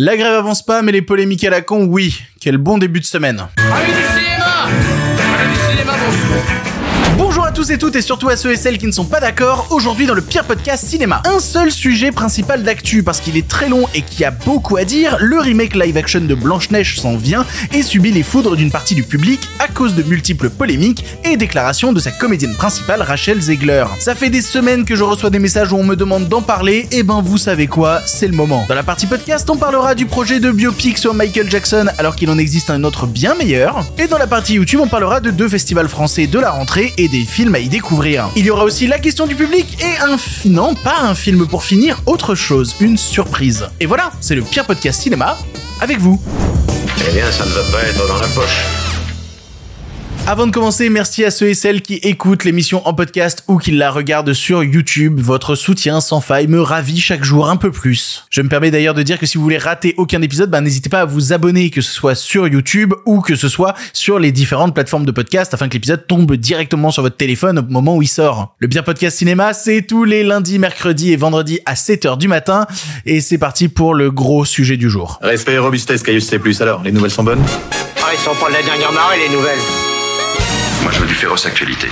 La grève avance pas, mais les polémiques à la con, oui. Quel bon début de semaine. Tous et toutes et surtout à ceux et celles qui ne sont pas d'accord, aujourd'hui dans le pire podcast cinéma. Un seul sujet principal d'actu parce qu'il est très long et qu'il y a beaucoup à dire, le remake live action de Blanche-Neige s'en vient et subit les foudres d'une partie du public à cause de multiples polémiques et déclarations de sa comédienne principale Rachel Zegler. Ça fait des semaines que je reçois des messages où on me demande d'en parler, et ben vous savez quoi, c'est le moment. Dans la partie podcast, on parlera du projet de biopic sur Michael Jackson alors qu'il en existe un autre bien meilleur, et dans la partie YouTube, on parlera de deux festivals français de la rentrée et des films à y découvrir. Il y aura aussi la question du public et un... Non, pas un film pour finir, autre chose, une surprise. Et voilà, c'est le pire podcast cinéma avec vous. Eh bien, ça ne va pas être dans la poche. Avant de commencer, merci à ceux et celles qui écoutent l'émission en podcast ou qui la regardent sur YouTube. Votre soutien sans faille me ravit chaque jour un peu plus. Je me permets d'ailleurs de dire que si vous voulez rater aucun épisode, ben n'hésitez pas à vous abonner, que ce soit sur YouTube ou que ce soit sur les différentes plateformes de podcast afin que l'épisode tombe directement sur votre téléphone au moment où il sort. Le bien podcast cinéma, c'est tous les lundis, mercredis et vendredis à 7h du matin et c'est parti pour le gros sujet du jour. Respect et robustesse, Caius C+. Alors, les nouvelles sont bonnes? Ah, ils sont pas de la dernière marée, les nouvelles. Moi, je veux du féroce actualité.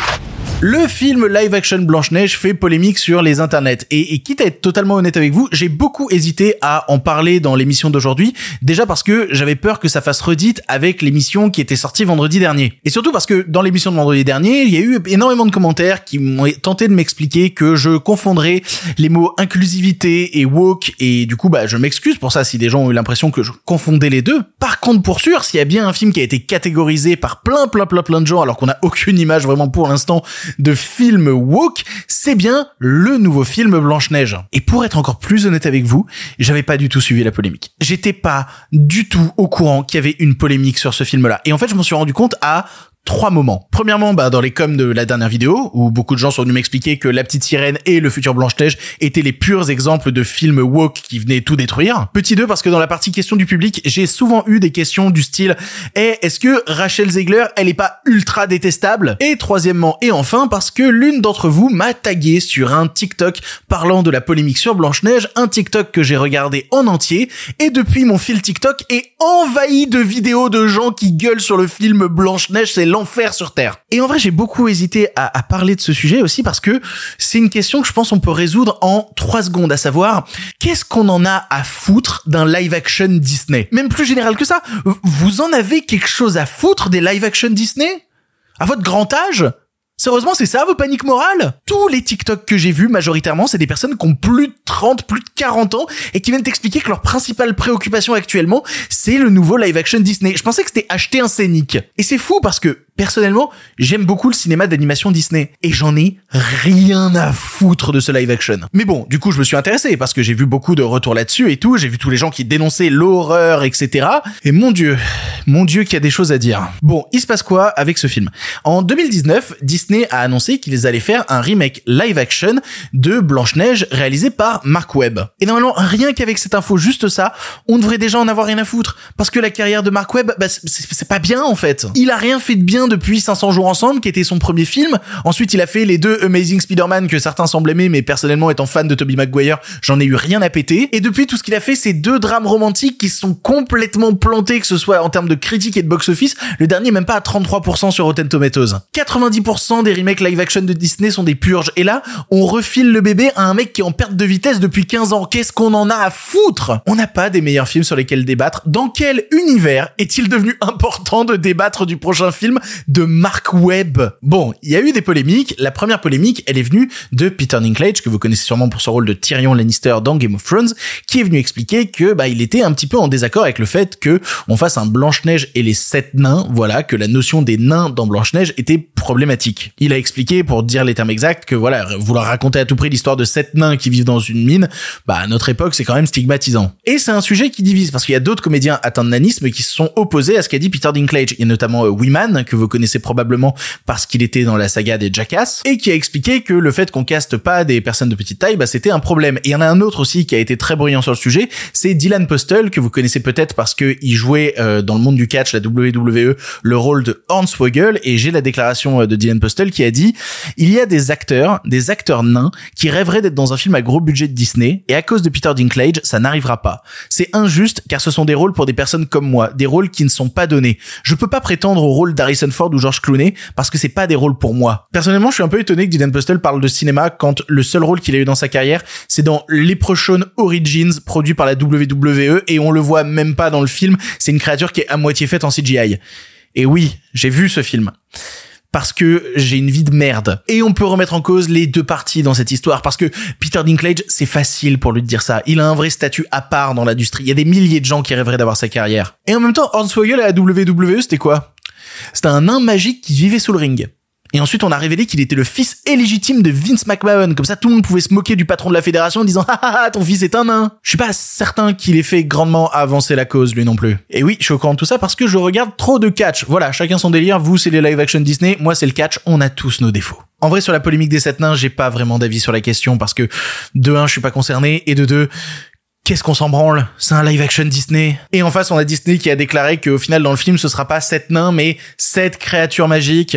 Le film live action Blanche-Neige fait polémique sur les internets. Et, et, quitte à être totalement honnête avec vous, j'ai beaucoup hésité à en parler dans l'émission d'aujourd'hui. Déjà parce que j'avais peur que ça fasse redite avec l'émission qui était sortie vendredi dernier. Et surtout parce que dans l'émission de vendredi dernier, il y a eu énormément de commentaires qui m'ont tenté de m'expliquer que je confondrais les mots inclusivité et woke. Et du coup, bah, je m'excuse pour ça si des gens ont eu l'impression que je confondais les deux. Par contre, pour sûr, s'il y a bien un film qui a été catégorisé par plein, plein, plein, plein de gens alors qu'on a aucune image vraiment pour l'instant de film woke, c'est bien le nouveau film Blanche-Neige. Et pour être encore plus honnête avec vous, j'avais pas du tout suivi la polémique. J'étais pas du tout au courant qu'il y avait une polémique sur ce film-là. Et en fait, je m'en suis rendu compte à trois moments. Premièrement, bah, dans les coms de la dernière vidéo, où beaucoup de gens sont venus m'expliquer que La Petite Sirène et Le Futur Blanche-Neige étaient les purs exemples de films woke qui venaient tout détruire. Petit 2, parce que dans la partie question du public, j'ai souvent eu des questions du style Eh, est-ce que Rachel Zegler, elle est pas ultra détestable? Et troisièmement, et enfin, parce que l'une d'entre vous m'a tagué sur un TikTok parlant de la polémique sur Blanche-Neige, un TikTok que j'ai regardé en entier, et depuis mon fil TikTok est envahi de vidéos de gens qui gueulent sur le film Blanche-Neige, c'est l'enfer sur Terre. Et en vrai, j'ai beaucoup hésité à, à, parler de ce sujet aussi parce que c'est une question que je pense on peut résoudre en trois secondes, à savoir, qu'est-ce qu'on en a à foutre d'un live action Disney? Même plus général que ça, vous en avez quelque chose à foutre des live action Disney? À votre grand âge? Sérieusement, c'est ça vos paniques morales? Tous les TikTok que j'ai vus, majoritairement, c'est des personnes qui ont plus de 30, plus de 40 ans et qui viennent t'expliquer que leur principale préoccupation actuellement, c'est le nouveau live action Disney. Je pensais que c'était acheter un scénic. Et c'est fou parce que personnellement, j'aime beaucoup le cinéma d'animation Disney et j'en ai rien à foutre de ce live action. Mais bon, du coup, je me suis intéressé parce que j'ai vu beaucoup de retours là-dessus et tout, j'ai vu tous les gens qui dénonçaient l'horreur, etc. Et mon dieu, mon dieu qu'il y a des choses à dire. Bon, il se passe quoi avec ce film? En 2019, Disney a annoncé qu'ils allaient faire un remake live action de Blanche-Neige réalisé par Mark Webb. Et normalement, rien qu'avec cette info, juste ça, on devrait déjà en avoir rien à foutre. Parce que la carrière de Mark Webb, bah, c'est pas bien en fait. Il a rien fait de bien depuis 500 jours ensemble, qui était son premier film. Ensuite, il a fait les deux Amazing Spider-Man que certains semblent aimer, mais personnellement étant fan de Tobey Maguire, j'en ai eu rien à péter. Et depuis, tout ce qu'il a fait, c'est deux drames romantiques qui sont complètement plantés, que ce soit en termes de critique et de box-office. Le dernier, même pas à 33% sur Rotten Tomatoes. 90% des remakes live-action de Disney sont des purges. Et là, on refile le bébé à un mec qui est en perte de vitesse depuis 15 ans. Qu'est-ce qu'on en a à foutre? On n'a pas des meilleurs films sur lesquels débattre. Dans quel univers est-il devenu important de débattre du prochain film de Mark Webb? Bon, il y a eu des polémiques. La première polémique, elle est venue de Peter Dinklage, que vous connaissez sûrement pour son rôle de Tyrion Lannister dans Game of Thrones, qui est venu expliquer que bah il était un petit peu en désaccord avec le fait que on fasse un Blanche-Neige et les sept nains, voilà, que la notion des nains dans Blanche-Neige était problématique. Il a expliqué, pour dire les termes exacts, que voilà, vouloir raconter à tout prix l'histoire de sept nains qui vivent dans une mine, bah à notre époque c'est quand même stigmatisant. Et c'est un sujet qui divise, parce qu'il y a d'autres comédiens atteints de nanisme qui se sont opposés à ce qu'a dit Peter Dinklage. Il y a notamment euh, Wiman, que vous connaissez probablement parce qu'il était dans la saga des Jackass, et qui a expliqué que le fait qu'on caste pas des personnes de petite taille, bah, c'était un problème. Et il y en a un autre aussi qui a été très bruyant sur le sujet, c'est Dylan Postel, que vous connaissez peut-être parce que il jouait euh, dans le monde du catch, la WWE, le rôle de Hornswoggle, et j'ai la déclaration euh, de Dylan Postel qui a dit, il y a des acteurs, des acteurs nains, qui rêveraient d'être dans un film à gros budget de Disney, et à cause de Peter Dinklage, ça n'arrivera pas. C'est injuste, car ce sont des rôles pour des personnes comme moi, des rôles qui ne sont pas donnés. Je peux pas prétendre au rôle d'Harrison Ford ou George Clooney, parce que c'est pas des rôles pour moi. Personnellement, je suis un peu étonné que Dylan Postel parle de cinéma quand le seul rôle qu'il a eu dans sa carrière, c'est dans Leprechaun Origins, produit par la WWE, et on le voit même pas dans le film, c'est une créature qui est à moitié faite en CGI. Et oui, j'ai vu ce film parce que j'ai une vie de merde. Et on peut remettre en cause les deux parties dans cette histoire parce que Peter Dinklage, c'est facile pour lui de dire ça. Il a un vrai statut à part dans l'industrie. Il y a des milliers de gens qui rêveraient d'avoir sa carrière. Et en même temps, Hornswoggle à la WWE, c'était quoi? C'était un nain magique qui vivait sous le ring. Et ensuite, on a révélé qu'il était le fils illégitime de Vince McMahon. Comme ça, tout le monde pouvait se moquer du patron de la fédération en disant « Ah ah ah, ton fils est un nain !» Je suis pas certain qu'il ait fait grandement avancer la cause, lui non plus. Et oui, je suis au courant de tout ça parce que je regarde trop de catch. Voilà, chacun son délire. Vous, c'est les live-action Disney. Moi, c'est le catch. On a tous nos défauts. En vrai, sur la polémique des sept nains, j'ai pas vraiment d'avis sur la question parce que, de un, je suis pas concerné, et de deux, Qu'est-ce qu'on s'en branle? C'est un live action Disney. Et en face, on a Disney qui a déclaré qu'au final, dans le film, ce sera pas sept nains, mais sept créatures magiques.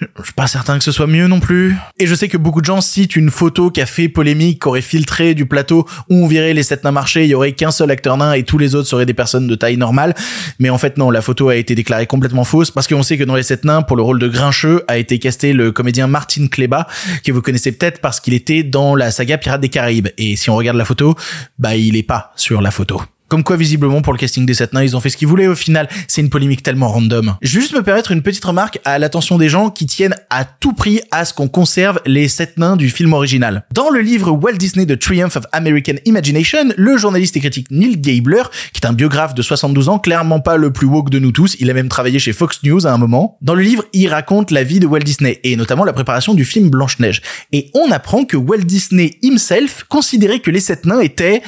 Je suis pas certain que ce soit mieux non plus. Et je sais que beaucoup de gens citent une photo qui a fait polémique, qui aurait filtré du plateau où on verrait les sept nains marcher, il y aurait qu'un seul acteur nain et tous les autres seraient des personnes de taille normale. Mais en fait non, la photo a été déclarée complètement fausse parce qu'on sait que dans les sept nains, pour le rôle de Grincheux, a été casté le comédien Martin Kleba, que vous connaissez peut-être parce qu'il était dans la saga Pirates des Caraïbes. Et si on regarde la photo, bah il est pas sur la photo. Comme quoi, visiblement, pour le casting des sept nains, ils ont fait ce qu'ils voulaient au final. C'est une polémique tellement random. Je vais juste me permettre une petite remarque à l'attention des gens qui tiennent à tout prix à ce qu'on conserve les sept nains du film original. Dans le livre Walt Disney The Triumph of American Imagination, le journaliste et critique Neil Gabler, qui est un biographe de 72 ans, clairement pas le plus woke de nous tous, il a même travaillé chez Fox News à un moment. Dans le livre, il raconte la vie de Walt Disney et notamment la préparation du film Blanche-Neige. Et on apprend que Walt Disney himself considérait que les sept nains étaient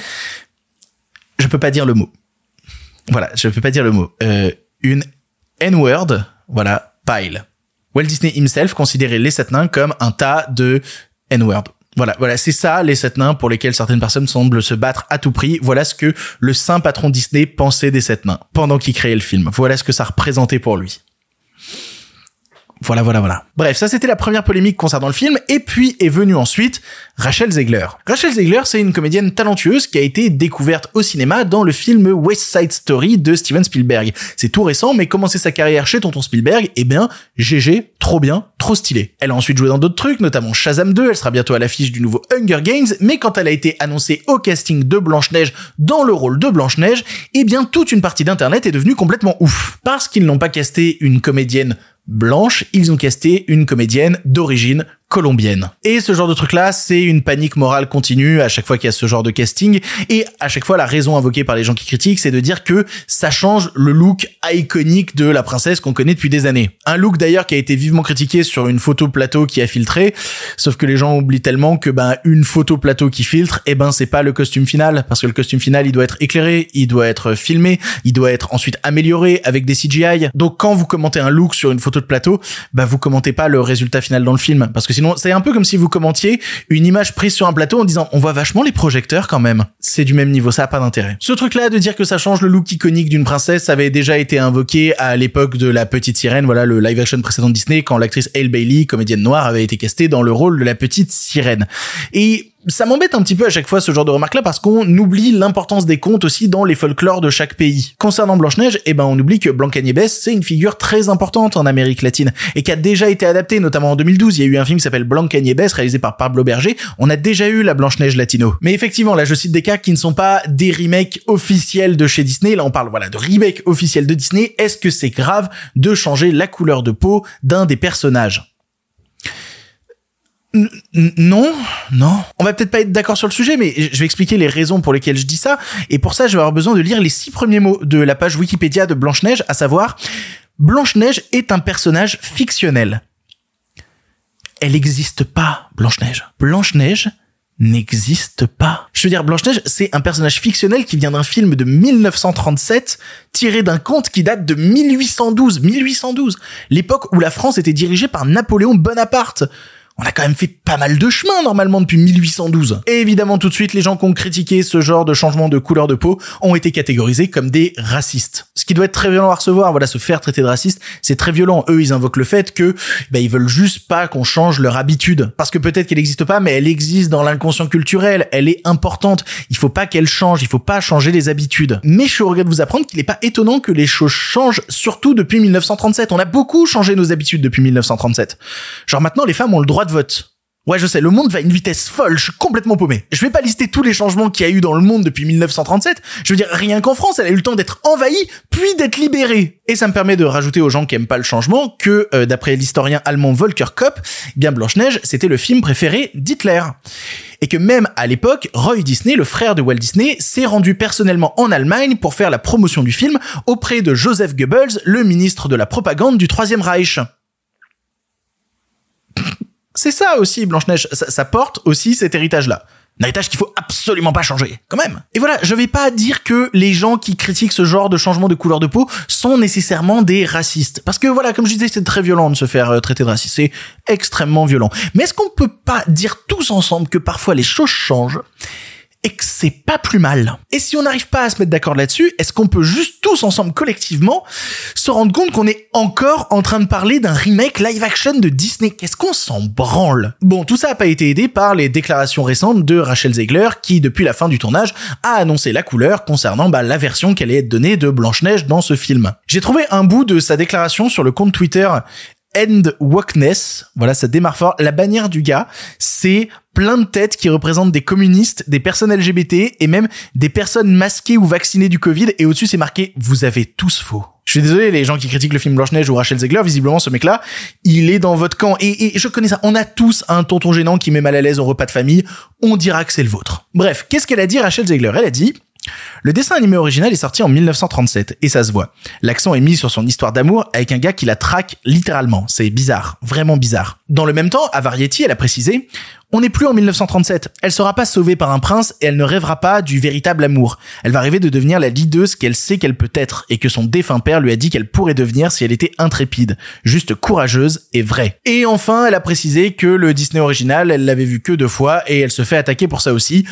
je peux pas dire le mot. Voilà, je peux pas dire le mot. Euh, une N-word, voilà, pile. Walt Disney himself considérait les sept nains comme un tas de N-word. Voilà, voilà, c'est ça les sept nains pour lesquels certaines personnes semblent se battre à tout prix. Voilà ce que le saint patron Disney pensait des sept nains pendant qu'il créait le film. Voilà ce que ça représentait pour lui. Voilà, voilà, voilà. Bref, ça c'était la première polémique concernant le film, et puis est venue ensuite Rachel Zegler. Rachel Zegler, c'est une comédienne talentueuse qui a été découverte au cinéma dans le film West Side Story de Steven Spielberg. C'est tout récent, mais commencer sa carrière chez Tonton Spielberg, eh bien, GG, trop bien, trop stylé. Elle a ensuite joué dans d'autres trucs, notamment Shazam 2, elle sera bientôt à l'affiche du nouveau Hunger Games, mais quand elle a été annoncée au casting de Blanche-Neige dans le rôle de Blanche-Neige, eh bien, toute une partie d'internet est devenue complètement ouf. Parce qu'ils n'ont pas casté une comédienne blanche, ils ont casté une comédienne d'origine colombienne. Et ce genre de truc-là, c'est une panique morale continue à chaque fois qu'il y a ce genre de casting. Et à chaque fois, la raison invoquée par les gens qui critiquent, c'est de dire que ça change le look iconique de la princesse qu'on connaît depuis des années. Un look d'ailleurs qui a été vivement critiqué sur une photo plateau qui a filtré. Sauf que les gens oublient tellement que ben une photo plateau qui filtre, eh ben c'est pas le costume final parce que le costume final il doit être éclairé, il doit être filmé, il doit être ensuite amélioré avec des CGI. Donc quand vous commentez un look sur une photo de plateau, bah vous commentez pas le résultat final dans le film parce que sinon c'est un peu comme si vous commentiez une image prise sur un plateau en disant on voit vachement les projecteurs quand même. C'est du même niveau, ça a pas d'intérêt. Ce truc là de dire que ça change le look iconique d'une princesse, avait déjà été invoqué à l'époque de la petite sirène, voilà le live action précédent de Disney quand l'actrice Hale Bailey, comédienne noire, avait été castée dans le rôle de la petite sirène. Et ça m'embête un petit peu à chaque fois ce genre de remarque là parce qu'on oublie l'importance des contes aussi dans les folklores de chaque pays. Concernant Blanche-Neige, eh ben on oublie que Blanca-Nieves c'est une figure très importante en Amérique latine et qui a déjà été adaptée notamment en 2012, il y a eu un film qui s'appelle Blanca-Nieves réalisé par Pablo Berger, on a déjà eu la Blanche-Neige latino. Mais effectivement, là je cite des cas qui ne sont pas des remakes officiels de chez Disney, là on parle voilà de remakes officiels de Disney, est-ce que c'est grave de changer la couleur de peau d'un des personnages? Non, non. On va peut-être pas être d'accord sur le sujet, mais je vais expliquer les raisons pour lesquelles je dis ça. Et pour ça, je vais avoir besoin de lire les six premiers mots de la page Wikipédia de Blanche-Neige, à savoir Blanche-Neige est un personnage fictionnel. Elle n'existe pas, Blanche-Neige. Blanche-Neige n'existe pas. Je veux dire, Blanche-Neige, c'est un personnage fictionnel qui vient d'un film de 1937, tiré d'un conte qui date de 1812. 1812. L'époque où la France était dirigée par Napoléon Bonaparte on a quand même fait pas mal de chemin normalement depuis 1812. Et évidemment tout de suite les gens qui ont critiqué ce genre de changement de couleur de peau ont été catégorisés comme des racistes. Qui doit être très violent à recevoir, voilà, se faire traiter de raciste, c'est très violent. Eux, ils invoquent le fait que bah, ils veulent juste pas qu'on change leur habitude. Parce que peut-être qu'elle n'existe pas, mais elle existe dans l'inconscient culturel, elle est importante. Il faut pas qu'elle change, il faut pas changer les habitudes. Mais je regrette de vous apprendre qu'il n'est pas étonnant que les choses changent, surtout depuis 1937. On a beaucoup changé nos habitudes depuis 1937. Genre maintenant, les femmes ont le droit de vote. Ouais, je sais, le monde va à une vitesse folle, je suis complètement paumé. Je vais pas lister tous les changements qu'il y a eu dans le monde depuis 1937. Je veux dire, rien qu'en France, elle a eu le temps d'être envahie, puis d'être libérée. Et ça me permet de rajouter aux gens qui aiment pas le changement que, euh, d'après l'historien allemand Volker Kopp, bien Blanche-Neige, c'était le film préféré d'Hitler. Et que même à l'époque, Roy Disney, le frère de Walt Disney, s'est rendu personnellement en Allemagne pour faire la promotion du film auprès de Joseph Goebbels, le ministre de la propagande du Troisième Reich. C'est ça aussi, Blanche-Neige. Ça, porte aussi cet héritage-là. Un héritage qu'il faut absolument pas changer, quand même. Et voilà, je vais pas dire que les gens qui critiquent ce genre de changement de couleur de peau sont nécessairement des racistes. Parce que voilà, comme je disais, c'est très violent de se faire euh, traiter de raciste. C'est extrêmement violent. Mais est-ce qu'on peut pas dire tous ensemble que parfois les choses changent et que c'est pas plus mal. Et si on n'arrive pas à se mettre d'accord là-dessus, est-ce qu'on peut juste tous ensemble collectivement se rendre compte qu'on est encore en train de parler d'un remake live action de Disney? Qu'est-ce qu'on s'en branle? Bon, tout ça a pas été aidé par les déclarations récentes de Rachel Zegler qui, depuis la fin du tournage, a annoncé la couleur concernant bah, la version qui allait être donnée de Blanche-Neige dans ce film. J'ai trouvé un bout de sa déclaration sur le compte Twitter End Wokeness, voilà, ça démarre fort. La bannière du gars, c'est plein de têtes qui représentent des communistes, des personnes LGBT et même des personnes masquées ou vaccinées du Covid. Et au-dessus, c'est marqué "Vous avez tous faux". Je suis désolé, les gens qui critiquent le film Blanche-Neige ou Rachel Zegler, visiblement, ce mec-là, il est dans votre camp. Et, je connais ça. On a tous un tonton gênant qui met mal à l'aise au repas de famille. On dira que c'est le vôtre. Bref, qu'est-ce qu'elle a dit, Rachel Zegler? Elle a dit, le dessin animé original est sorti en 1937 et ça se voit. L'accent est mis sur son histoire d'amour avec un gars qui la traque littéralement. C'est bizarre, vraiment bizarre. Dans le même temps, à Variety, elle a précisé on n'est plus en 1937. Elle sera pas sauvée par un prince et elle ne rêvera pas du véritable amour. Elle va rêver de devenir la leaduse qu'elle sait qu'elle peut être et que son défunt père lui a dit qu'elle pourrait devenir si elle était intrépide, juste courageuse et vraie. Et enfin, elle a précisé que le Disney original, elle l'avait vu que deux fois et elle se fait attaquer pour ça aussi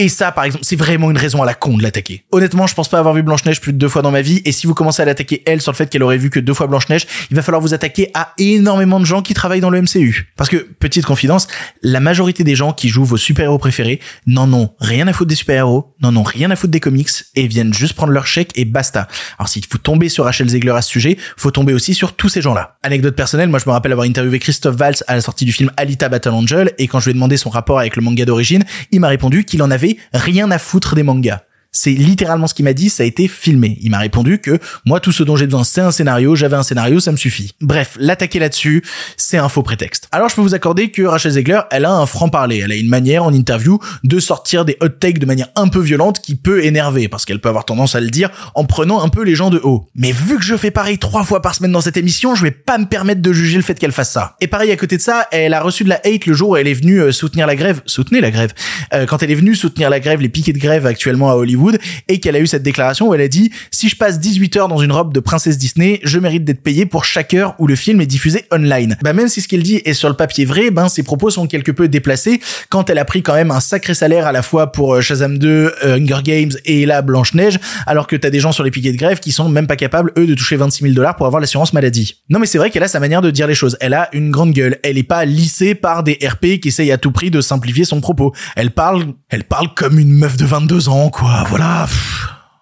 et ça, par exemple, c'est vraiment une raison à la con de l'attaquer. Honnêtement, je pense pas avoir vu Blanche-Neige plus de deux fois dans ma vie. Et si vous commencez à l'attaquer elle sur le fait qu'elle aurait vu que deux fois Blanche-Neige, il va falloir vous attaquer à énormément de gens qui travaillent dans le MCU. Parce que, petite confidence, la majorité des gens qui jouent vos super-héros préférés n'en ont rien à foutre des super-héros, n'en ont rien à foutre des comics et viennent juste prendre leur chèque et basta. Alors si vous tombez sur Rachel Zegler à ce sujet, faut tomber aussi sur tous ces gens-là. Anecdote personnelle, moi je me rappelle avoir interviewé Christophe Valls à la sortie du film Alita Battle Angel et quand je lui ai demandé son rapport avec le manga d'origine, il m'a répondu qu'il en avait rien à foutre des mangas. C'est littéralement ce qu'il m'a dit, ça a été filmé. Il m'a répondu que moi tout ce dont j'ai besoin c'est un scénario, j'avais un scénario, ça me suffit. Bref, l'attaquer là-dessus, c'est un faux prétexte. Alors je peux vous accorder que Rachel Zegler, elle a un franc-parler, elle a une manière en interview de sortir des hot takes de manière un peu violente qui peut énerver, parce qu'elle peut avoir tendance à le dire en prenant un peu les gens de haut. Mais vu que je fais pareil trois fois par semaine dans cette émission, je vais pas me permettre de juger le fait qu'elle fasse ça. Et pareil à côté de ça, elle a reçu de la hate le jour où elle est venue euh, soutenir la grève, soutenir la grève, euh, quand elle est venue soutenir la grève, les piquets de grève actuellement à Hollywood et qu'elle a eu cette déclaration où elle a dit si je passe 18 heures dans une robe de princesse Disney, je mérite d'être payé pour chaque heure où le film est diffusé online. Bah même si ce qu'elle dit est sur le papier vrai, ben ses propos sont quelque peu déplacés quand elle a pris quand même un sacré salaire à la fois pour euh, Shazam 2, euh, Hunger Games et la Blanche Neige, alors que t'as des gens sur les piquets de grève qui sont même pas capables eux de toucher 26 000 dollars pour avoir l'assurance maladie. Non mais c'est vrai qu'elle a sa manière de dire les choses. Elle a une grande gueule. Elle est pas lissée par des RP qui essayent à tout prix de simplifier son propos. Elle parle, elle parle comme une meuf de 22 ans quoi. Voilà.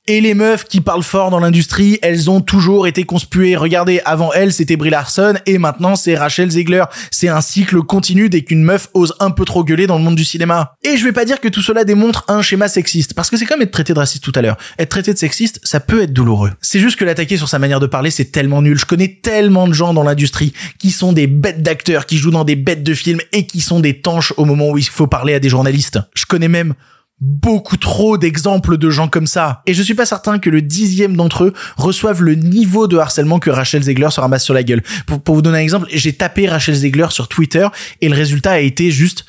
Et les meufs qui parlent fort dans l'industrie, elles ont toujours été conspuées. Regardez, avant elle, c'était Brie Larson et maintenant c'est Rachel Zegler. C'est un cycle continu dès qu'une meuf ose un peu trop gueuler dans le monde du cinéma. Et je vais pas dire que tout cela démontre un schéma sexiste, parce que c'est comme être traité de raciste tout à l'heure. Être traité de sexiste, ça peut être douloureux. C'est juste que l'attaquer sur sa manière de parler, c'est tellement nul. Je connais tellement de gens dans l'industrie qui sont des bêtes d'acteurs, qui jouent dans des bêtes de films et qui sont des tanches au moment où il faut parler à des journalistes. Je connais même beaucoup trop d'exemples de gens comme ça. Et je suis pas certain que le dixième d'entre eux reçoivent le niveau de harcèlement que Rachel Zegler se ramasse sur la gueule. Pour, vous donner un exemple, j'ai tapé Rachel Zegler sur Twitter et le résultat a été juste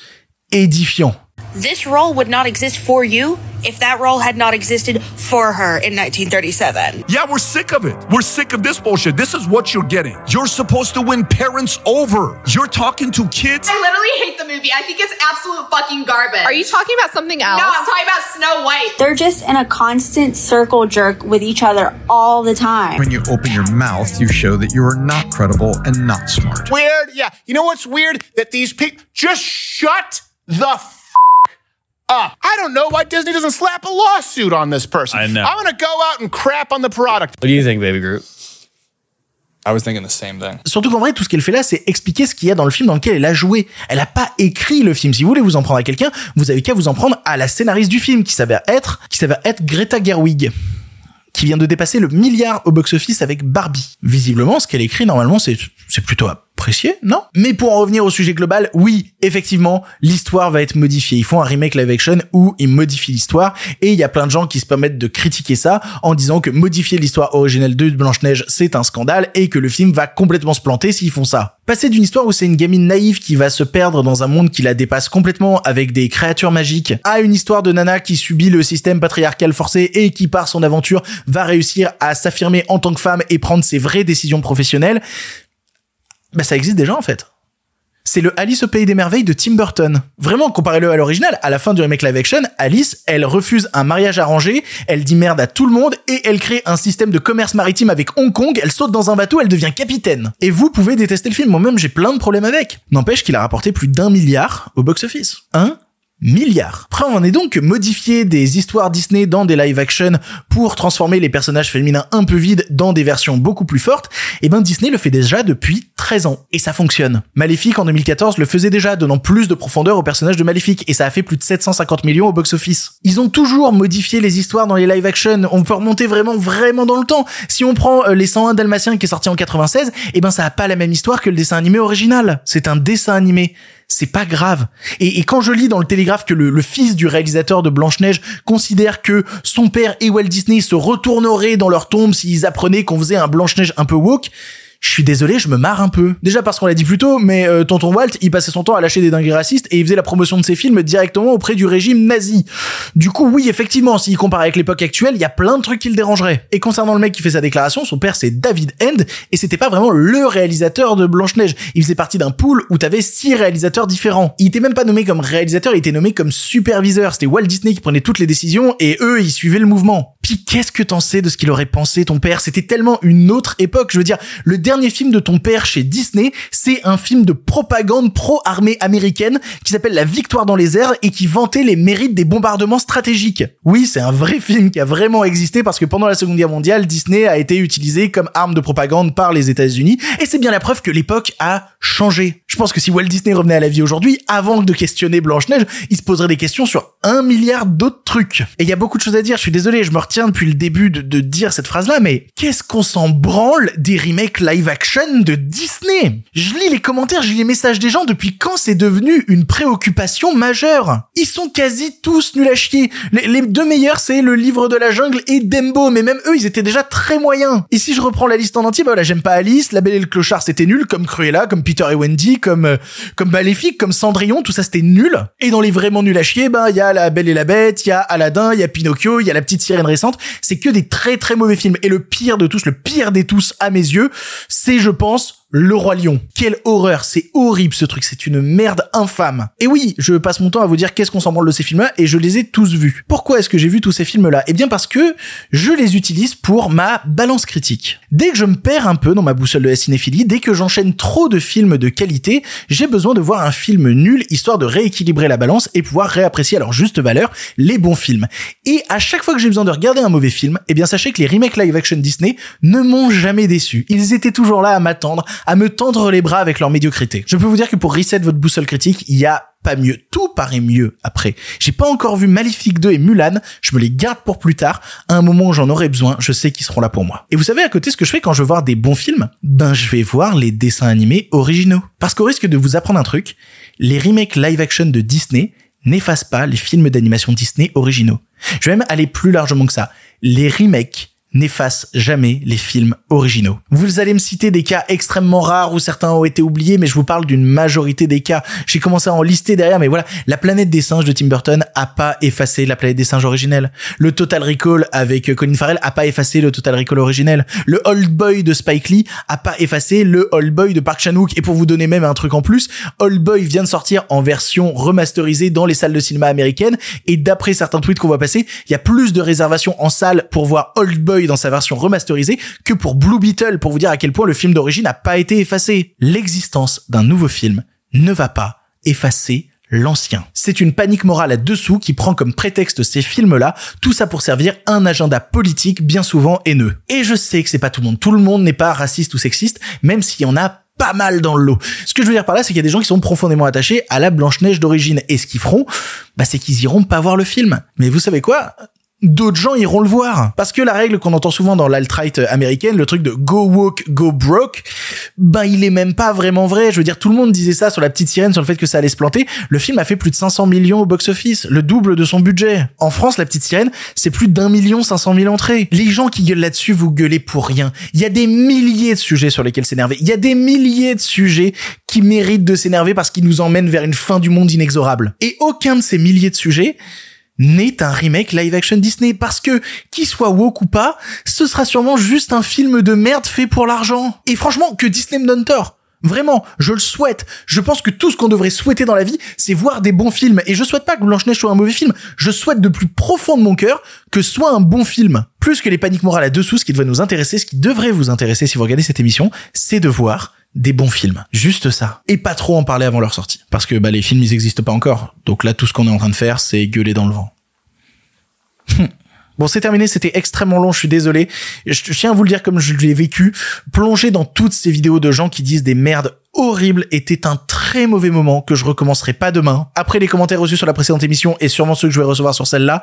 édifiant. This role would not exist for you if that role had not existed for her in 1937. Yeah, we're sick of it. We're sick of this bullshit. This is what you're getting. You're supposed to win parents over. You're talking to kids. I literally hate the movie. I think it's absolute fucking garbage. Are you talking about something else? No, I'm talking about Snow White. They're just in a constant circle jerk with each other all the time. When you open your mouth, you show that you are not credible and not smart. Weird? Yeah. You know what's weird? That these people just shut the f- up. I don't know why Disney doesn't slap a lawsuit on this person. I know. I'm gonna go out and crap on the product. What do you think, Baby Groot? I was thinking the same thing. Surtout qu'en vrai, tout ce qu'elle fait là, c'est expliquer ce qu'il y a dans le film dans lequel elle a joué. Elle a pas écrit le film. Si vous voulez vous en prendre à quelqu'un, vous avez qu'à vous en prendre à la scénariste du film, qui s'avère être, qui s'avère être Greta Gerwig qui vient de dépasser le milliard au box-office avec Barbie. Visiblement, ce qu'elle écrit normalement, c'est c'est plutôt non? Mais pour en revenir au sujet global, oui, effectivement, l'histoire va être modifiée. Ils font un remake live action où ils modifient l'histoire et il y a plein de gens qui se permettent de critiquer ça en disant que modifier l'histoire originelle de Blanche-Neige, c'est un scandale et que le film va complètement se planter s'ils font ça. Passer d'une histoire où c'est une gamine naïve qui va se perdre dans un monde qui la dépasse complètement avec des créatures magiques à une histoire de nana qui subit le système patriarcal forcé et qui par son aventure va réussir à s'affirmer en tant que femme et prendre ses vraies décisions professionnelles, bah ça existe déjà en fait. C'est le Alice au pays des merveilles de Tim Burton. Vraiment, comparez-le à l'original, à la fin du remake live action, Alice, elle refuse un mariage arrangé, elle dit merde à tout le monde et elle crée un système de commerce maritime avec Hong Kong, elle saute dans un bateau, elle devient capitaine. Et vous pouvez détester le film, moi-même j'ai plein de problèmes avec. N'empêche qu'il a rapporté plus d'un milliard au box-office. Un milliards. Après, on est donc modifié des histoires Disney dans des live action pour transformer les personnages féminins un peu vides dans des versions beaucoup plus fortes. Et ben, Disney le fait déjà depuis 13 ans. Et ça fonctionne. Maléfique en 2014 le faisait déjà, donnant plus de profondeur au personnage de Maléfique. Et ça a fait plus de 750 millions au box-office. Ils ont toujours modifié les histoires dans les live action. On peut remonter vraiment, vraiment dans le temps. Si on prend euh, les 101 Dalmatiens qui est sorti en 96, et ben, ça a pas la même histoire que le dessin animé original. C'est un dessin animé c'est pas grave. Et, et, quand je lis dans le Télégraphe que le, le fils du réalisateur de Blanche-Neige considère que son père et Walt Disney se retourneraient dans leur tombe s'ils apprenaient qu'on faisait un Blanche-Neige un peu woke, je suis désolé, je me marre un peu. Déjà parce qu'on l'a dit plus tôt, mais euh, tonton Walt, il passait son temps à lâcher des dingueries racistes et il faisait la promotion de ses films directement auprès du régime nazi. Du coup, oui, effectivement, s'il compare avec l'époque actuelle, il y a plein de trucs qui le dérangeraient. Et concernant le mec qui fait sa déclaration, son père c'est David End et c'était pas vraiment le réalisateur de Blanche-Neige. Il faisait partie d'un pool où t'avais six réalisateurs différents. Il était même pas nommé comme réalisateur, il était nommé comme superviseur. C'était Walt Disney qui prenait toutes les décisions et eux, ils suivaient le mouvement. Qu'est-ce que t'en sais de ce qu'il aurait pensé ton père? C'était tellement une autre époque. Je veux dire, le dernier film de ton père chez Disney, c'est un film de propagande pro-armée américaine qui s'appelle La victoire dans les airs et qui vantait les mérites des bombardements stratégiques. Oui, c'est un vrai film qui a vraiment existé parce que pendant la Seconde Guerre mondiale, Disney a été utilisé comme arme de propagande par les États-Unis et c'est bien la preuve que l'époque a changé. Je pense que si Walt Disney revenait à la vie aujourd'hui, avant de questionner Blanche-Neige, il se poserait des questions sur un milliard d'autres trucs. Et il y a beaucoup de choses à dire, je suis désolé, je me depuis le début de, de dire cette phrase-là, mais qu'est-ce qu'on s'en branle des remakes live action de Disney? Je lis les commentaires, je lis les messages des gens depuis quand c'est devenu une préoccupation majeure? Ils sont quasi tous nuls à chier. Les, deux meilleurs, c'est le livre de la jungle et Dembo, mais même eux, ils étaient déjà très moyens. Et si je reprends la liste en entier, bah voilà, j'aime pas Alice, La Belle et le Clochard, c'était nul, comme Cruella, comme Peter et Wendy, comme euh, comme Maléfique, comme Cendrillon, tout ça c'était nul. Et dans les vraiment nuls à chier, ben il y a La Belle et la Bête, il y a Aladdin, il y a Pinocchio, il y a La Petite Sirène récente. C'est que des très très mauvais films. Et le pire de tous, le pire des tous à mes yeux, c'est je pense le roi lion. Quelle horreur, c'est horrible ce truc, c'est une merde infâme. Et oui, je passe mon temps à vous dire qu'est-ce qu'on s'en branle de ces films-là et je les ai tous vus. Pourquoi est-ce que j'ai vu tous ces films-là? Eh bien parce que je les utilise pour ma balance critique. Dès que je me perds un peu dans ma boussole de la cinéphilie, dès que j'enchaîne trop de films de qualité, j'ai besoin de voir un film nul histoire de rééquilibrer la balance et pouvoir réapprécier à leur juste valeur les bons films. Et à chaque fois que j'ai besoin de regarder un mauvais film, eh bien sachez que les remakes live action Disney ne m'ont jamais déçu. Ils étaient toujours là à m'attendre, à me tendre les bras avec leur médiocrité. Je peux vous dire que pour reset votre boussole critique, il y a pas mieux. Tout paraît mieux après. J'ai pas encore vu Maléfique 2 et Mulan, je me les garde pour plus tard. À un moment où j'en aurai besoin, je sais qu'ils seront là pour moi. Et vous savez à côté ce que je fais quand je veux voir des bons films Ben je vais voir les dessins animés originaux. Parce qu'au risque de vous apprendre un truc, les remakes live action de Disney n'effacent pas les films d'animation Disney originaux. Je vais même aller plus largement que ça. Les remakes n'efface jamais les films originaux. Vous allez me citer des cas extrêmement rares où certains ont été oubliés, mais je vous parle d'une majorité des cas. J'ai commencé à en lister derrière, mais voilà, la planète des singes de Tim Burton a pas effacé la planète des singes originelle. Le Total Recall avec Colin Farrell a pas effacé le Total Recall originel. Le Old Boy de Spike Lee a pas effacé le Old Boy de Park Chan-wook. Et pour vous donner même un truc en plus, Old Boy vient de sortir en version remasterisée dans les salles de cinéma américaines. Et d'après certains tweets qu'on va passer, il y a plus de réservations en salle pour voir Old Boy dans sa version remasterisée que pour Blue Beetle pour vous dire à quel point le film d'origine n'a pas été effacé. L'existence d'un nouveau film ne va pas effacer l'ancien. C'est une panique morale à dessous qui prend comme prétexte ces films-là, tout ça pour servir un agenda politique bien souvent haineux. Et je sais que c'est pas tout le monde. Tout le monde n'est pas raciste ou sexiste, même s'il y en a pas mal dans le lot. Ce que je veux dire par là, c'est qu'il y a des gens qui sont profondément attachés à la Blanche-Neige d'origine. Et ce qu'ils feront, bah, c'est qu'ils iront pas voir le film. Mais vous savez quoi? D'autres gens iront le voir. Parce que la règle qu'on entend souvent dans l'alt-right américaine, le truc de go woke, go broke, ben il est même pas vraiment vrai. Je veux dire, tout le monde disait ça sur la petite sirène, sur le fait que ça allait se planter. Le film a fait plus de 500 millions au box-office, le double de son budget. En France, la petite sirène, c'est plus d'un million 500 mille entrées. Les gens qui gueulent là-dessus, vous gueulez pour rien. Il y a des milliers de sujets sur lesquels s'énerver. Il y a des milliers de sujets qui méritent de s'énerver parce qu'ils nous emmènent vers une fin du monde inexorable. Et aucun de ces milliers de sujets n'est un remake live action Disney parce que qu'il soit woke ou pas, ce sera sûrement juste un film de merde fait pour l'argent. Et franchement, que Disney me donne tort. Vraiment, je le souhaite. Je pense que tout ce qu'on devrait souhaiter dans la vie, c'est voir des bons films. Et je souhaite pas que Blanche-Neige soit un mauvais film. Je souhaite de plus profond de mon cœur que soit un bon film. Plus que les paniques morales à dessous, ce qui devrait nous intéresser, ce qui devrait vous intéresser si vous regardez cette émission, c'est de voir des bons films. Juste ça. Et pas trop en parler avant leur sortie. Parce que bah, les films, ils existent pas encore. Donc là, tout ce qu'on est en train de faire, c'est gueuler dans le vent. Bon, c'est terminé, c'était extrêmement long, je suis désolé. Je tiens à vous le dire comme je l'ai vécu. Plonger dans toutes ces vidéos de gens qui disent des merdes horrible était un très mauvais moment que je recommencerai pas demain. Après les commentaires reçus sur la précédente émission et sûrement ceux que je vais recevoir sur celle-là,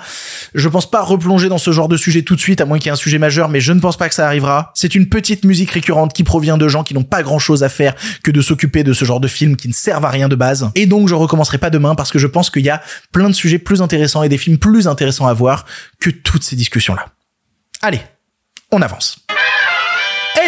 je pense pas replonger dans ce genre de sujet tout de suite à moins qu'il y ait un sujet majeur, mais je ne pense pas que ça arrivera. C'est une petite musique récurrente qui provient de gens qui n'ont pas grand chose à faire que de s'occuper de ce genre de films qui ne servent à rien de base. Et donc je recommencerai pas demain parce que je pense qu'il y a plein de sujets plus intéressants et des films plus intéressants à voir que toutes ces discussions-là. Allez, on avance.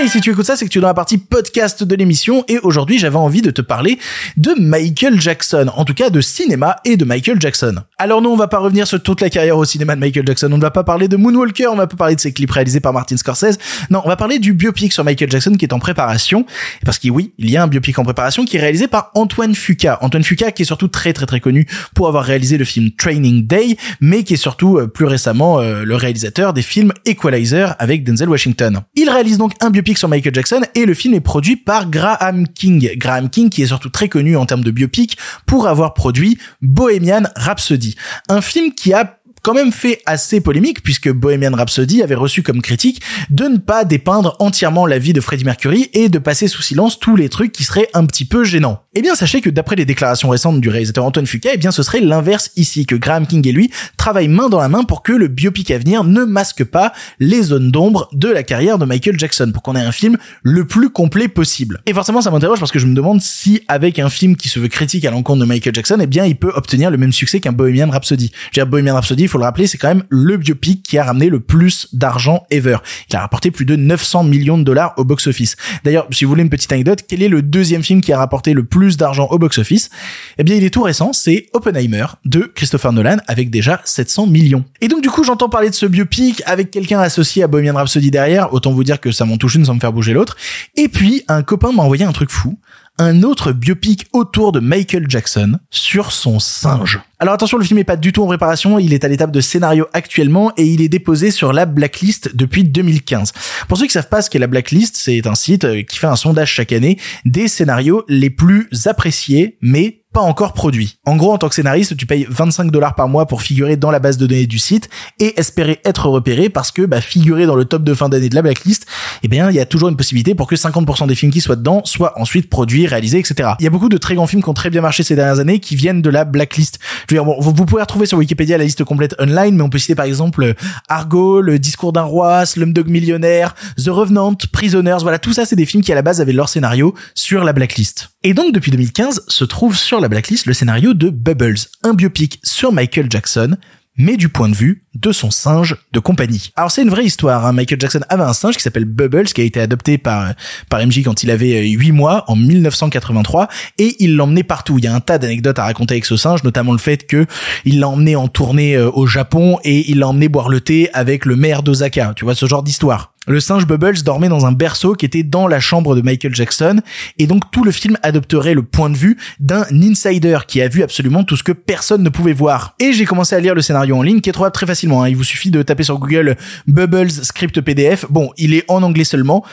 Hey, si tu écoutes ça, c'est que tu es dans la partie podcast de l'émission et aujourd'hui j'avais envie de te parler de Michael Jackson, en tout cas de cinéma et de Michael Jackson. Alors nous, on va pas revenir sur toute la carrière au cinéma de Michael Jackson, on ne va pas parler de Moonwalker, on va pas parler de ses clips réalisés par Martin Scorsese, non, on va parler du biopic sur Michael Jackson qui est en préparation, parce que oui, il y a un biopic en préparation qui est réalisé par Antoine Fuqua. Antoine Fuqua qui est surtout très très très connu pour avoir réalisé le film Training Day, mais qui est surtout euh, plus récemment euh, le réalisateur des films Equalizer avec Denzel Washington. Il réalise donc un biopic sur Michael Jackson et le film est produit par Graham King. Graham King qui est surtout très connu en termes de biopic pour avoir produit Bohemian Rhapsody. Un film qui a quand même fait assez polémique puisque Bohemian Rhapsody avait reçu comme critique de ne pas dépeindre entièrement la vie de Freddie Mercury et de passer sous silence tous les trucs qui seraient un petit peu gênants. Eh bien, sachez que d'après les déclarations récentes du réalisateur Antoine Fuqua, eh bien, ce serait l'inverse ici, que Graham King et lui travaillent main dans la main pour que le biopic à venir ne masque pas les zones d'ombre de la carrière de Michael Jackson, pour qu'on ait un film le plus complet possible. Et forcément, ça m'interroge parce que je me demande si, avec un film qui se veut critique à l'encontre de Michael Jackson, eh bien, il peut obtenir le même succès qu'un Bohemian Rhapsody. Bohemian Rhapsody, il faut le rappeler, c'est quand même le biopic qui a ramené le plus d'argent ever. Il a rapporté plus de 900 millions de dollars au box-office. D'ailleurs, si vous voulez une petite anecdote, quel est le deuxième film qui a rapporté le plus d'argent au box-office? Eh bien, il est tout récent, c'est Oppenheimer de Christopher Nolan avec déjà 700 millions. Et donc, du coup, j'entends parler de ce biopic avec quelqu'un associé à Bohemian Rhapsody derrière. Autant vous dire que ça m'en touche une sans me faire bouger l'autre. Et puis, un copain m'a envoyé un truc fou un autre biopic autour de Michael Jackson sur son singe. Alors attention, le film est pas du tout en préparation, il est à l'étape de scénario actuellement et il est déposé sur la Blacklist depuis 2015. Pour ceux qui savent pas ce qu'est la Blacklist, c'est un site euh, qui fait un sondage chaque année des scénarios les plus appréciés mais pas encore produit. En gros, en tant que scénariste, tu payes 25 dollars par mois pour figurer dans la base de données du site et espérer être repéré parce que bah, figurer dans le top de fin d'année de la blacklist, eh bien, il y a toujours une possibilité pour que 50% des films qui soient dedans soient ensuite produits, réalisés, etc. Il y a beaucoup de très grands films qui ont très bien marché ces dernières années qui viennent de la blacklist. Je veux dire, bon, vous, pouvez retrouver sur Wikipédia la liste complète online, mais on peut citer par exemple Argo, Le Discours d'un roi, Slumdog Millionnaire, The Revenant, Prisoners, voilà, tout ça c'est des films qui à la base avaient leur scénario sur la blacklist. Et donc depuis 2015 se trouve sur la blacklist le scénario de Bubbles, un biopic sur Michael Jackson, mais du point de vue de son singe de compagnie. Alors c'est une vraie histoire, hein. Michael Jackson avait un singe qui s'appelle Bubbles, qui a été adopté par, par MJ quand il avait 8 mois, en 1983, et il l'emmenait partout. Il y a un tas d'anecdotes à raconter avec ce singe, notamment le fait que il l'a emmené en tournée euh, au Japon et il l'a emmené boire le thé avec le maire d'Osaka. Tu vois, ce genre d'histoire. Le singe Bubbles dormait dans un berceau qui était dans la chambre de Michael Jackson et donc tout le film adopterait le point de vue d'un insider qui a vu absolument tout ce que personne ne pouvait voir. Et j'ai commencé à lire le scénario en ligne qui est trouvable très facilement. Hein. Il vous suffit de taper sur Google Bubbles script PDF. Bon, il est en anglais seulement,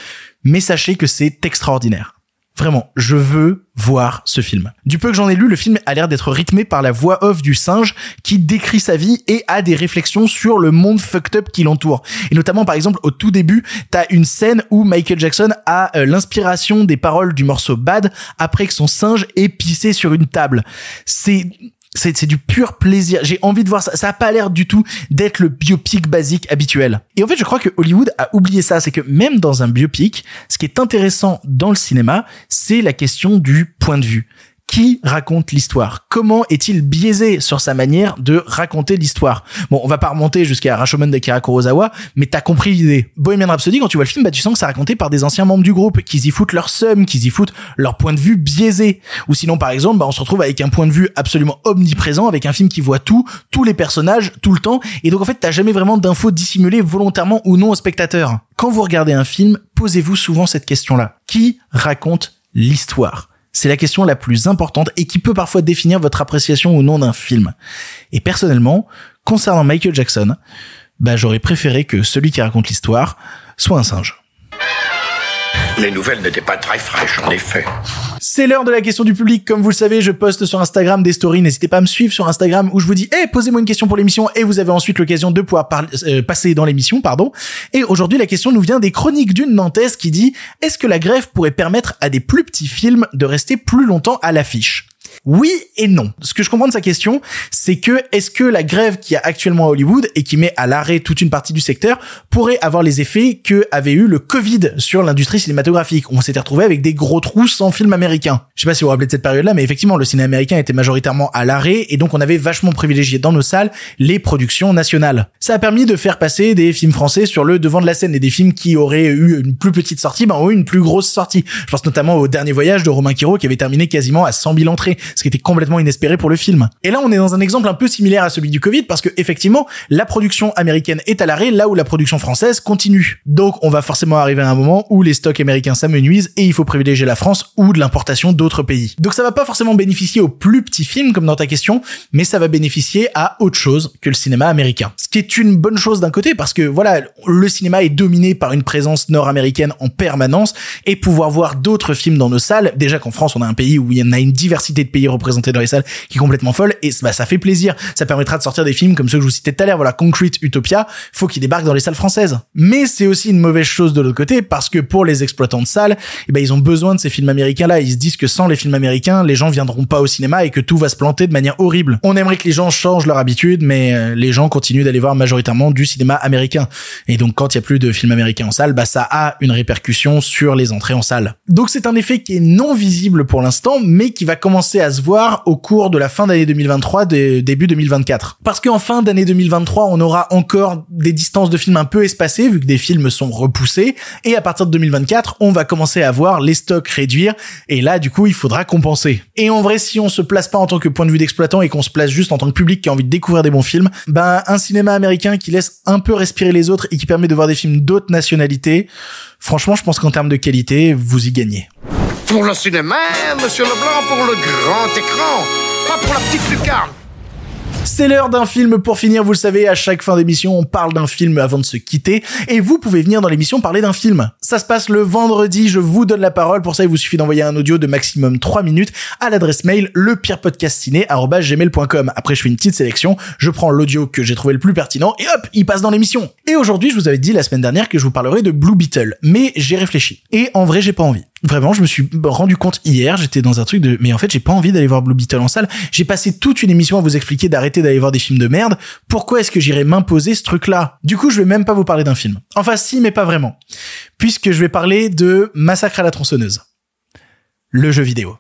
mais sachez que c'est extraordinaire. Vraiment, je veux voir ce film. Du peu que j'en ai lu, le film a l'air d'être rythmé par la voix off du singe qui décrit sa vie et a des réflexions sur le monde fucked up qui l'entoure. Et notamment, par exemple, au tout début, t'as une scène où Michael Jackson a euh, l'inspiration des paroles du morceau Bad après que son singe ait pissé sur une table. C'est c'est du pur plaisir. J'ai envie de voir ça. Ça a pas l'air du tout d'être le biopic basique habituel. Et en fait, je crois que Hollywood a oublié ça. C'est que même dans un biopic, ce qui est intéressant dans le cinéma, c'est la question du point de vue qui raconte l'histoire? Comment est-il biaisé sur sa manière de raconter l'histoire? Bon, on va pas remonter jusqu'à Rashomon d'Akira Kurosawa, mais t'as compris l'idée. Bohemian Rhapsody, quand tu vois le film, bah tu sens que c'est raconté par des anciens membres du groupe, qu'ils y foutent leur seum, qu'ils y foutent leur point de vue biaisé. Ou sinon, par exemple, bah on se retrouve avec un point de vue absolument omniprésent, avec un film qui voit tout, tous les personnages, tout le temps, et donc en fait t'as jamais vraiment d'infos dissimulées volontairement ou non au spectateur. Quand vous regardez un film, posez-vous souvent cette question-là. Qui raconte l'histoire? C'est la question la plus importante et qui peut parfois définir votre appréciation ou non d'un film. Et personnellement, concernant Michael Jackson, bah, j'aurais préféré que celui qui raconte l'histoire soit un singe. Les nouvelles n'étaient pas très fraîches, en effet. C'est l'heure de la question du public. Comme vous le savez, je poste sur Instagram des stories. N'hésitez pas à me suivre sur Instagram où je vous dis, hey, posez-moi une question pour l'émission et vous avez ensuite l'occasion de pouvoir euh, passer dans l'émission, pardon. Et aujourd'hui, la question nous vient des chroniques d'une Nantaise qui dit, est-ce que la grève pourrait permettre à des plus petits films de rester plus longtemps à l'affiche? Oui et non. Ce que je comprends de sa question, c'est que est-ce que la grève qui a actuellement à Hollywood et qui met à l'arrêt toute une partie du secteur pourrait avoir les effets que avait eu le Covid sur l'industrie cinématographique? On s'était retrouvé avec des gros trous sans film américain. Je sais pas si vous vous rappelez de cette période-là, mais effectivement, le cinéma américain était majoritairement à l'arrêt et donc on avait vachement privilégié dans nos salles les productions nationales. Ça a permis de faire passer des films français sur le devant de la scène et des films qui auraient eu une plus petite sortie, ben ont eu une plus grosse sortie. Je pense notamment au dernier voyage de Romain Quiro qui avait terminé quasiment à 100 000 entrées ce qui était complètement inespéré pour le film. Et là, on est dans un exemple un peu similaire à celui du Covid, parce que effectivement, la production américaine est à l'arrêt, là où la production française continue. Donc, on va forcément arriver à un moment où les stocks américains s'amenuisent et il faut privilégier la France ou de l'importation d'autres pays. Donc, ça va pas forcément bénéficier aux plus petits films, comme dans ta question, mais ça va bénéficier à autre chose que le cinéma américain. Qui est une bonne chose d'un côté, parce que voilà, le cinéma est dominé par une présence nord-américaine en permanence et pouvoir voir d'autres films dans nos salles, déjà qu'en France, on a un pays où il y en a une diversité de pays représenté dans les salles qui est complètement folle et bah, ça fait plaisir. Ça permettra de sortir des films comme ceux que je vous citais tout à l'heure, voilà, Concrete Utopia, faut qu'ils débarquent dans les salles françaises. Mais c'est aussi une mauvaise chose de l'autre côté parce que pour les exploitants de salles, eh ben, ils ont besoin de ces films américains là. Ils se disent que sans les films américains, les gens viendront pas au cinéma et que tout va se planter de manière horrible. On aimerait que les gens changent leur habitude, mais euh, les gens continuent d'aller majoritairement du cinéma américain. Et donc quand il y a plus de films américains en salle, bah ça a une répercussion sur les entrées en salle. Donc c'est un effet qui est non visible pour l'instant, mais qui va commencer à se voir au cours de la fin d'année 2023, début 2024. Parce qu'en fin d'année 2023, on aura encore des distances de films un peu espacées, vu que des films sont repoussés, et à partir de 2024, on va commencer à voir les stocks réduire, et là, du coup, il faudra compenser. Et en vrai, si on se place pas en tant que point de vue d'exploitant et qu'on se place juste en tant que public qui a envie de découvrir des bons films, ben, un cinéma américain qui laisse un peu respirer les autres et qui permet de voir des films d'autres nationalités, franchement, je pense qu'en termes de qualité, vous y gagnez. Pour le cinéma, monsieur Leblanc, pour le grand écran, pas pour la petite lucarne. C'est l'heure d'un film pour finir, vous le savez, à chaque fin d'émission, on parle d'un film avant de se quitter, et vous pouvez venir dans l'émission parler d'un film. Ça se passe le vendredi, je vous donne la parole, pour ça il vous suffit d'envoyer un audio de maximum 3 minutes à l'adresse mail lepirepodcastciné.gmail.com. Après je fais une petite sélection, je prends l'audio que j'ai trouvé le plus pertinent, et hop, il passe dans l'émission. Et aujourd'hui, je vous avais dit la semaine dernière que je vous parlerai de Blue Beetle, mais j'ai réfléchi. Et en vrai, j'ai pas envie. Vraiment, je me suis rendu compte hier, j'étais dans un truc de, mais en fait, j'ai pas envie d'aller voir Blue Beetle en salle. J'ai passé toute une émission à vous expliquer d'arrêter d'aller voir des films de merde. Pourquoi est-ce que j'irais m'imposer ce truc-là? Du coup, je vais même pas vous parler d'un film. Enfin, si, mais pas vraiment. Puisque je vais parler de Massacre à la tronçonneuse. Le jeu vidéo.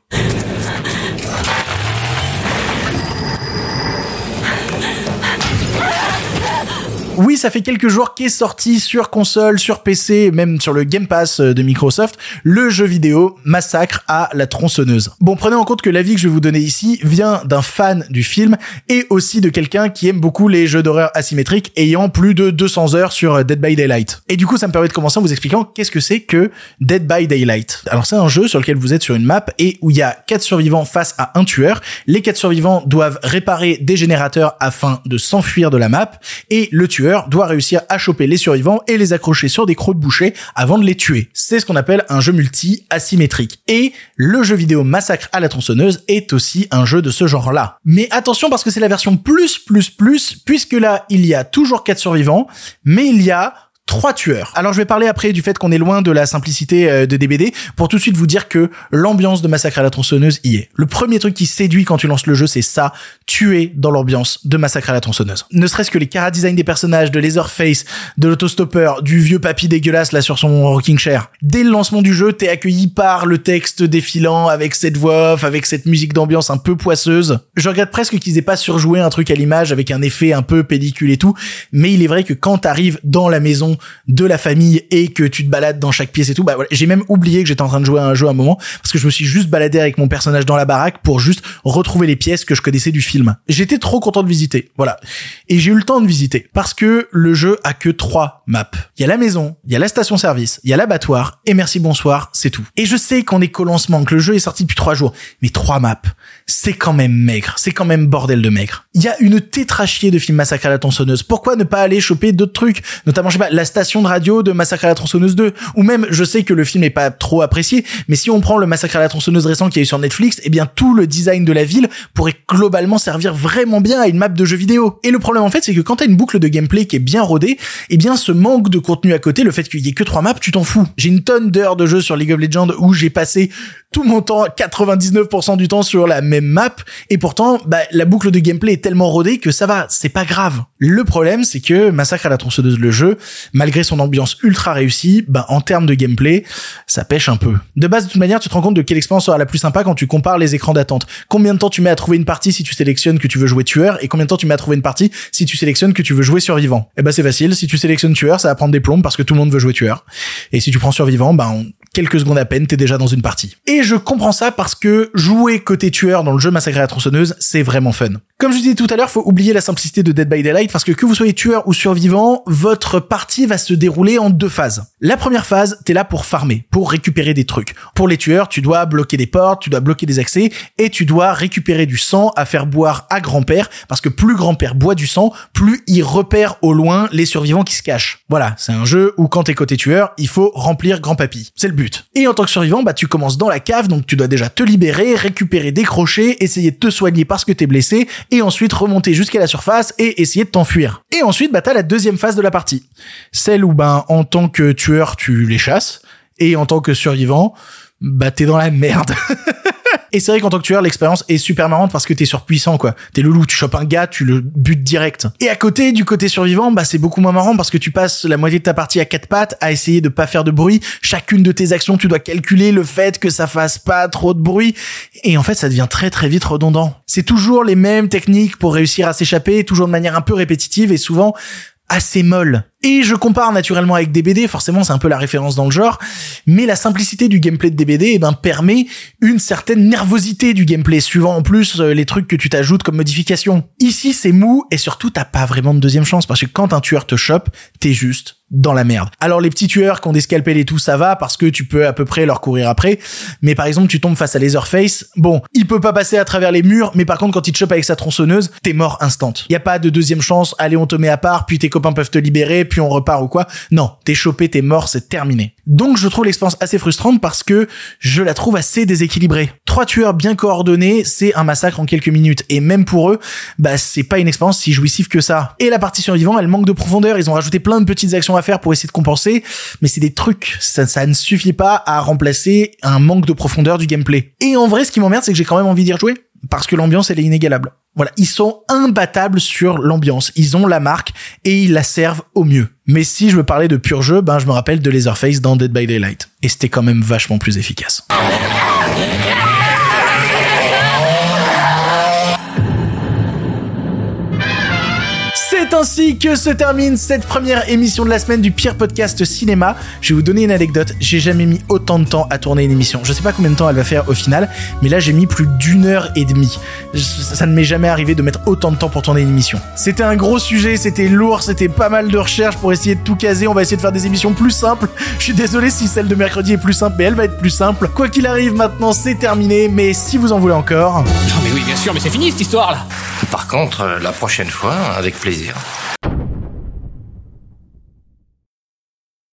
Oui, ça fait quelques jours qu'est sorti sur console, sur PC, même sur le Game Pass de Microsoft, le jeu vidéo Massacre à la tronçonneuse. Bon, prenez en compte que l'avis que je vais vous donner ici vient d'un fan du film et aussi de quelqu'un qui aime beaucoup les jeux d'horreur asymétriques ayant plus de 200 heures sur Dead by Daylight. Et du coup, ça me permet de commencer en vous expliquant qu'est-ce que c'est que Dead by Daylight. Alors c'est un jeu sur lequel vous êtes sur une map et où il y a quatre survivants face à un tueur. Les quatre survivants doivent réparer des générateurs afin de s'enfuir de la map et le tueur doit réussir à choper les survivants et les accrocher sur des crocs de boucher avant de les tuer. C'est ce qu'on appelle un jeu multi asymétrique. Et le jeu vidéo Massacre à la tronçonneuse est aussi un jeu de ce genre-là. Mais attention parce que c'est la version plus plus plus puisque là il y a toujours quatre survivants, mais il y a trois tueurs. Alors je vais parler après du fait qu'on est loin de la simplicité euh, de DBD pour tout de suite vous dire que l'ambiance de Massacre à la tronçonneuse y est. Le premier truc qui séduit quand tu lances le jeu, c'est ça, tuer dans l'ambiance de Massacre à la tronçonneuse. Ne serait-ce que les cara design des personnages, de Laserface, de l'autostoppeur, du vieux papy dégueulasse là sur son rocking chair. Dès le lancement du jeu, t'es accueilli par le texte défilant avec cette voix off, avec cette musique d'ambiance un peu poisseuse. Je regrette presque qu'ils aient pas surjoué un truc à l'image avec un effet un peu pellicule et tout, mais il est vrai que quand t'arrives dans la maison de la famille et que tu te balades dans chaque pièce et tout, bah voilà, j'ai même oublié que j'étais en train de jouer à un jeu à un moment parce que je me suis juste baladé avec mon personnage dans la baraque pour juste retrouver les pièces que je connaissais du film. J'étais trop content de visiter, voilà. Et j'ai eu le temps de visiter parce que le jeu a que trois maps. Il y a la maison, il y a la station service, il y a l'abattoir et merci bonsoir, c'est tout. Et je sais qu'on est qu'au lancement, que le jeu est sorti depuis trois jours, mais trois maps, c'est quand même maigre, c'est quand même bordel de maigre. Il y a une tétrachier de films Massacre à la tronçonneuse. Pourquoi ne pas aller choper d'autres trucs, notamment je sais pas la station de radio de Massacre à la tronçonneuse 2 ou même je sais que le film est pas trop apprécié, mais si on prend le Massacre à la tronçonneuse récent qui est sur Netflix, eh bien tout le design de la ville pourrait globalement servir vraiment bien à une map de jeu vidéo. Et le problème en fait, c'est que quand t'as une boucle de gameplay qui est bien rodée, eh bien ce manque de contenu à côté, le fait qu'il y ait que trois maps, tu t'en fous. J'ai une tonne d'heures de jeu sur League of Legends où j'ai passé tout mon temps, 99% du temps sur la même map, et pourtant, bah, la boucle de gameplay est tellement rodée que ça va, c'est pas grave. Le problème, c'est que Massacre à la tronçonneuse, le jeu, malgré son ambiance ultra réussie, bah, en termes de gameplay, ça pêche un peu. De base, de toute manière, tu te rends compte de quelle expérience sera la plus sympa quand tu compares les écrans d'attente. Combien de temps tu mets à trouver une partie si tu sélectionnes que tu veux jouer tueur, et combien de temps tu mets à trouver une partie si tu sélectionnes que tu veux jouer survivant. Eh ben, c'est facile. Si tu sélectionnes tueur, ça va prendre des plombes parce que tout le monde veut jouer tueur. Et si tu prends survivant, ben, en quelques secondes à peine, t'es déjà dans une partie. Et je comprends ça parce que jouer côté tueur dans le jeu Massacre à la tronçonneuse, c'est vraiment fun. Comme je vous disais tout à l'heure, faut oublier la simplicité de Dead by Daylight parce que que vous soyez tueur ou survivant, votre partie va se dérouler en deux phases. La première phase, t'es là pour farmer, pour récupérer des trucs. Pour les tueurs, tu dois bloquer des portes, tu dois bloquer des accès et tu dois récupérer du sang à faire boire à grand-père parce que plus grand-père boit du sang, plus il repère au loin les survivants qui se cachent. Voilà, c'est un jeu où quand t'es côté tueur, il faut remplir grand-papy. C'est le but. Et en tant que survivant, bah tu commences dans la cave, donc tu dois déjà te libérer, récupérer des crochets, essayer de te soigner parce que t'es blessé et ensuite remonter jusqu'à la surface et essayer de t'enfuir. Et ensuite, bah, t'as la deuxième phase de la partie. Celle où, ben, en tant que tueur, tu les chasses. Et en tant que survivant, bah, t'es dans la merde. Et c'est vrai qu'en tant que tueur, l'expérience est super marrante parce que t'es surpuissant, quoi. T'es le loup, tu chopes un gars, tu le butes direct. Et à côté, du côté survivant, bah, c'est beaucoup moins marrant parce que tu passes la moitié de ta partie à quatre pattes à essayer de pas faire de bruit. Chacune de tes actions, tu dois calculer le fait que ça fasse pas trop de bruit. Et en fait, ça devient très très vite redondant. C'est toujours les mêmes techniques pour réussir à s'échapper, toujours de manière un peu répétitive et souvent assez molle. Et je compare naturellement avec DBD, forcément c'est un peu la référence dans le genre, mais la simplicité du gameplay de DBD eh ben, permet une certaine nervosité du gameplay, suivant en plus euh, les trucs que tu t'ajoutes comme modification. Ici c'est mou et surtout t'as pas vraiment de deuxième chance parce que quand un tueur te chope, t'es juste dans la merde. Alors les petits tueurs qui ont des scalpels et tout, ça va parce que tu peux à peu près leur courir après. Mais par exemple, tu tombes face à Laserface. Bon, il peut pas passer à travers les murs, mais par contre, quand il te chope avec sa tronçonneuse, t'es mort instant. Y a pas de deuxième chance. Allez, on te met à part, puis tes copains peuvent te libérer, puis on repart ou quoi. Non, t'es chopé, t'es mort, c'est terminé. Donc je trouve l'expérience assez frustrante parce que je la trouve assez déséquilibrée. Trois tueurs bien coordonnés, c'est un massacre en quelques minutes. Et même pour eux, bah c'est pas une expérience si jouissive que ça. Et la partie survivant, elle manque de profondeur. Ils ont rajouté plein de petites actions à faire pour essayer de compenser, mais c'est des trucs. Ça, ça ne suffit pas à remplacer un manque de profondeur du gameplay. Et en vrai, ce qui m'emmerde, c'est que j'ai quand même envie d'y rejouer parce que l'ambiance elle est inégalable. Voilà, ils sont imbattables sur l'ambiance. Ils ont la marque et ils la servent au mieux. Mais si je veux parler de pur jeu, ben je me rappelle de Laserface dans Dead by Daylight et c'était quand même vachement plus efficace. C'est ainsi que se termine cette première émission de la semaine du pire podcast cinéma. Je vais vous donner une anecdote. J'ai jamais mis autant de temps à tourner une émission. Je sais pas combien de temps elle va faire au final, mais là j'ai mis plus d'une heure et demie. Ça ne m'est jamais arrivé de mettre autant de temps pour tourner une émission. C'était un gros sujet, c'était lourd, c'était pas mal de recherches pour essayer de tout caser. On va essayer de faire des émissions plus simples. Je suis désolé si celle de mercredi est plus simple, mais elle va être plus simple. Quoi qu'il arrive, maintenant c'est terminé. Mais si vous en voulez encore, Non mais oui, bien sûr, mais c'est fini cette histoire là. Par contre, euh, la prochaine fois, avec plaisir. Thank you.